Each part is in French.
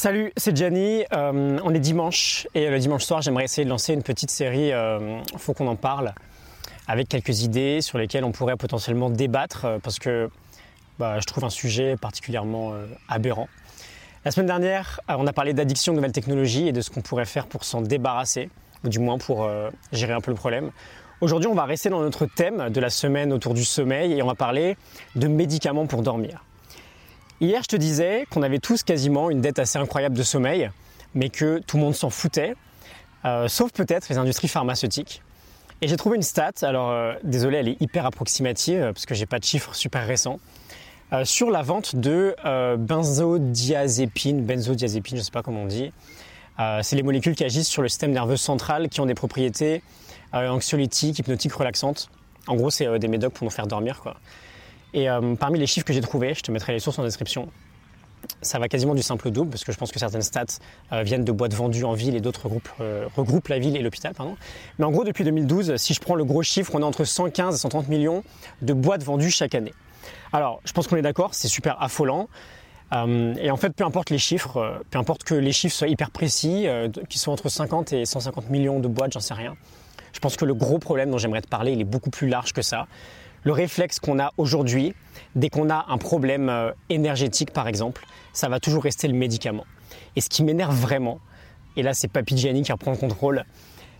Salut, c'est Gianni. Euh, on est dimanche et le dimanche soir, j'aimerais essayer de lancer une petite série. Euh, faut qu'on en parle avec quelques idées sur lesquelles on pourrait potentiellement débattre euh, parce que bah, je trouve un sujet particulièrement euh, aberrant. La semaine dernière, on a parlé d'addiction aux nouvelles technologies et de ce qu'on pourrait faire pour s'en débarrasser, ou du moins pour gérer un peu le problème. Aujourd'hui, on va rester dans notre thème de la semaine autour du sommeil et on va parler de médicaments pour dormir. Hier, je te disais qu'on avait tous quasiment une dette assez incroyable de sommeil, mais que tout le monde s'en foutait, euh, sauf peut-être les industries pharmaceutiques. Et j'ai trouvé une stat, alors euh, désolé, elle est hyper approximative parce que j'ai pas de chiffres super récents, euh, sur la vente de benzodiazépine, benzodiazépine, je sais pas comment on dit. c'est les molécules qui agissent sur le système nerveux central qui ont des propriétés anxiolytiques, hypnotiques, relaxantes. En gros, c'est des médocs pour nous faire dormir, quoi. Et euh, parmi les chiffres que j'ai trouvés, je te mettrai les sources en description, ça va quasiment du simple au double, parce que je pense que certaines stats euh, viennent de boîtes vendues en ville et d'autres regroupent, euh, regroupent la ville et l'hôpital. Mais en gros, depuis 2012, si je prends le gros chiffre, on est entre 115 et 130 millions de boîtes vendues chaque année. Alors, je pense qu'on est d'accord, c'est super affolant. et en fait, peu importe les chiffres, peu importe que les chiffres soient hyper précis, qu'ils soient entre 50 et 150 millions de boîtes, j'en sais rien. Je pense que le gros problème dont j'aimerais te parler, il est beaucoup plus large que ça le réflexe qu'on a aujourd'hui, dès qu'on a un problème euh, énergétique par exemple, ça va toujours rester le médicament. Et ce qui m'énerve vraiment, et là c'est Papy Gianni qui reprend le contrôle,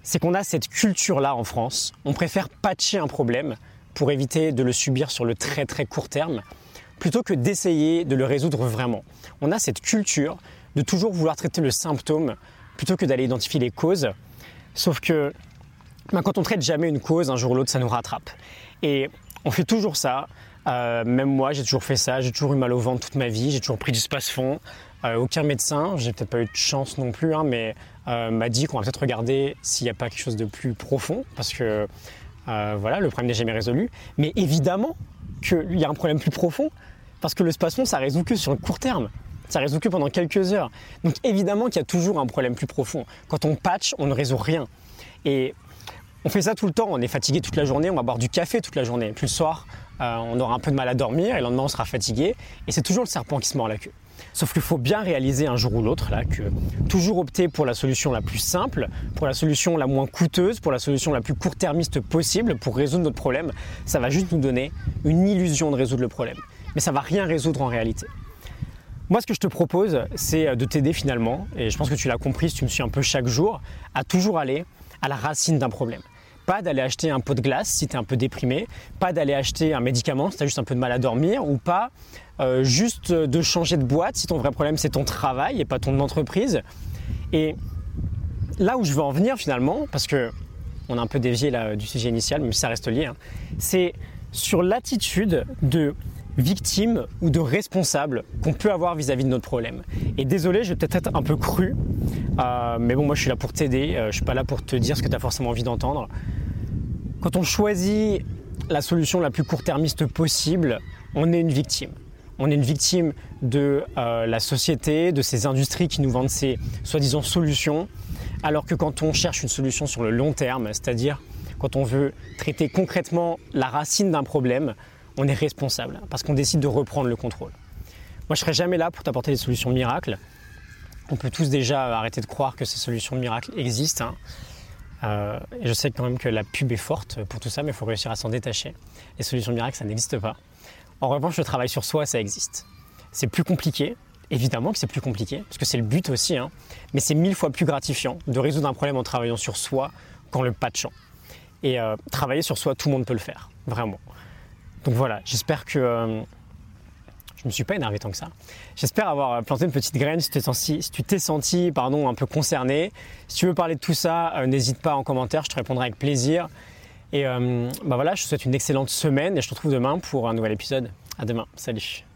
c'est qu'on a cette culture-là en France. On préfère patcher un problème pour éviter de le subir sur le très très court terme, plutôt que d'essayer de le résoudre vraiment. On a cette culture de toujours vouloir traiter le symptôme plutôt que d'aller identifier les causes. Sauf que ben, quand on traite jamais une cause, un jour ou l'autre, ça nous rattrape. On fait toujours ça. Euh, même moi, j'ai toujours fait ça. J'ai toujours eu mal au ventre toute ma vie. J'ai toujours pris du space-fond. Euh, aucun médecin, j'ai peut-être pas eu de chance non plus, hein, mais euh, m'a dit qu'on va peut-être regarder s'il n'y a pas quelque chose de plus profond, parce que voilà, le problème n'est jamais résolu. Mais évidemment qu'il y a un problème plus profond, parce que le space-fond, ça résout que sur le court terme. Ça résout que pendant quelques heures. Donc évidemment qu'il y a toujours un problème plus profond. Quand on patch, on ne résout rien. Et on fait ça tout le temps, on est fatigué toute la journée, on va boire du café toute la journée. Puis le soir, euh, on aura un peu de mal à dormir et le lendemain on sera fatigué. Et c'est toujours le serpent qui se mord la queue. Sauf qu'il faut bien réaliser un jour ou l'autre là que toujours opter pour la solution la plus simple, pour la solution la moins coûteuse, pour la solution la plus court-termiste possible pour résoudre notre problème, ça va juste nous donner une illusion de résoudre le problème. Mais ça va rien résoudre en réalité. Moi, ce que je te propose, c'est de t'aider finalement, et je pense que tu l'as compris si tu me suis un peu chaque jour, à toujours aller à la racine d'un problème. Pas d'aller acheter un pot de glace si tu es un peu déprimé, pas d'aller acheter un médicament si tu as juste un peu de mal à dormir, ou pas euh, juste de changer de boîte si ton vrai problème c'est ton travail et pas ton entreprise. Et là où je veux en venir finalement, parce que on a un peu dévié là, du sujet initial, mais ça reste lié, hein, c'est sur l'attitude de victime ou de responsable qu'on peut avoir vis-à-vis de notre problème. Et désolé, je vais peut-être être un peu cru, euh, mais bon, moi je suis là pour t'aider, euh, je suis pas là pour te dire ce que tu as forcément envie d'entendre. Quand on choisit la solution la plus court-termiste possible, on est une victime. On est une victime de euh, la société, de ces industries qui nous vendent ces soi-disant solutions, alors que quand on cherche une solution sur le long terme, c'est-à-dire quand on veut traiter concrètement la racine d'un problème, on est responsable parce qu'on décide de reprendre le contrôle. Moi, je serai jamais là pour t'apporter des solutions miracles. On peut tous déjà arrêter de croire que ces solutions miracles existent. Hein. Euh, et je sais quand même que la pub est forte pour tout ça, mais il faut réussir à s'en détacher. Les solutions miracles, ça n'existe pas. En revanche, le travail sur soi, ça existe. C'est plus compliqué, évidemment que c'est plus compliqué, parce que c'est le but aussi, hein. mais c'est mille fois plus gratifiant de résoudre un problème en travaillant sur soi qu'en le patchant. Et euh, travailler sur soi, tout le monde peut le faire, vraiment. Donc voilà, j'espère que. Euh, je ne me suis pas énervé tant que ça. J'espère avoir planté une petite graine si tu t'es senti, si tu t'es senti pardon, un peu concerné. Si tu veux parler de tout ça, euh, n'hésite pas en commentaire, je te répondrai avec plaisir. Et euh, bah voilà, je te souhaite une excellente semaine et je te retrouve demain pour un nouvel épisode. À demain, salut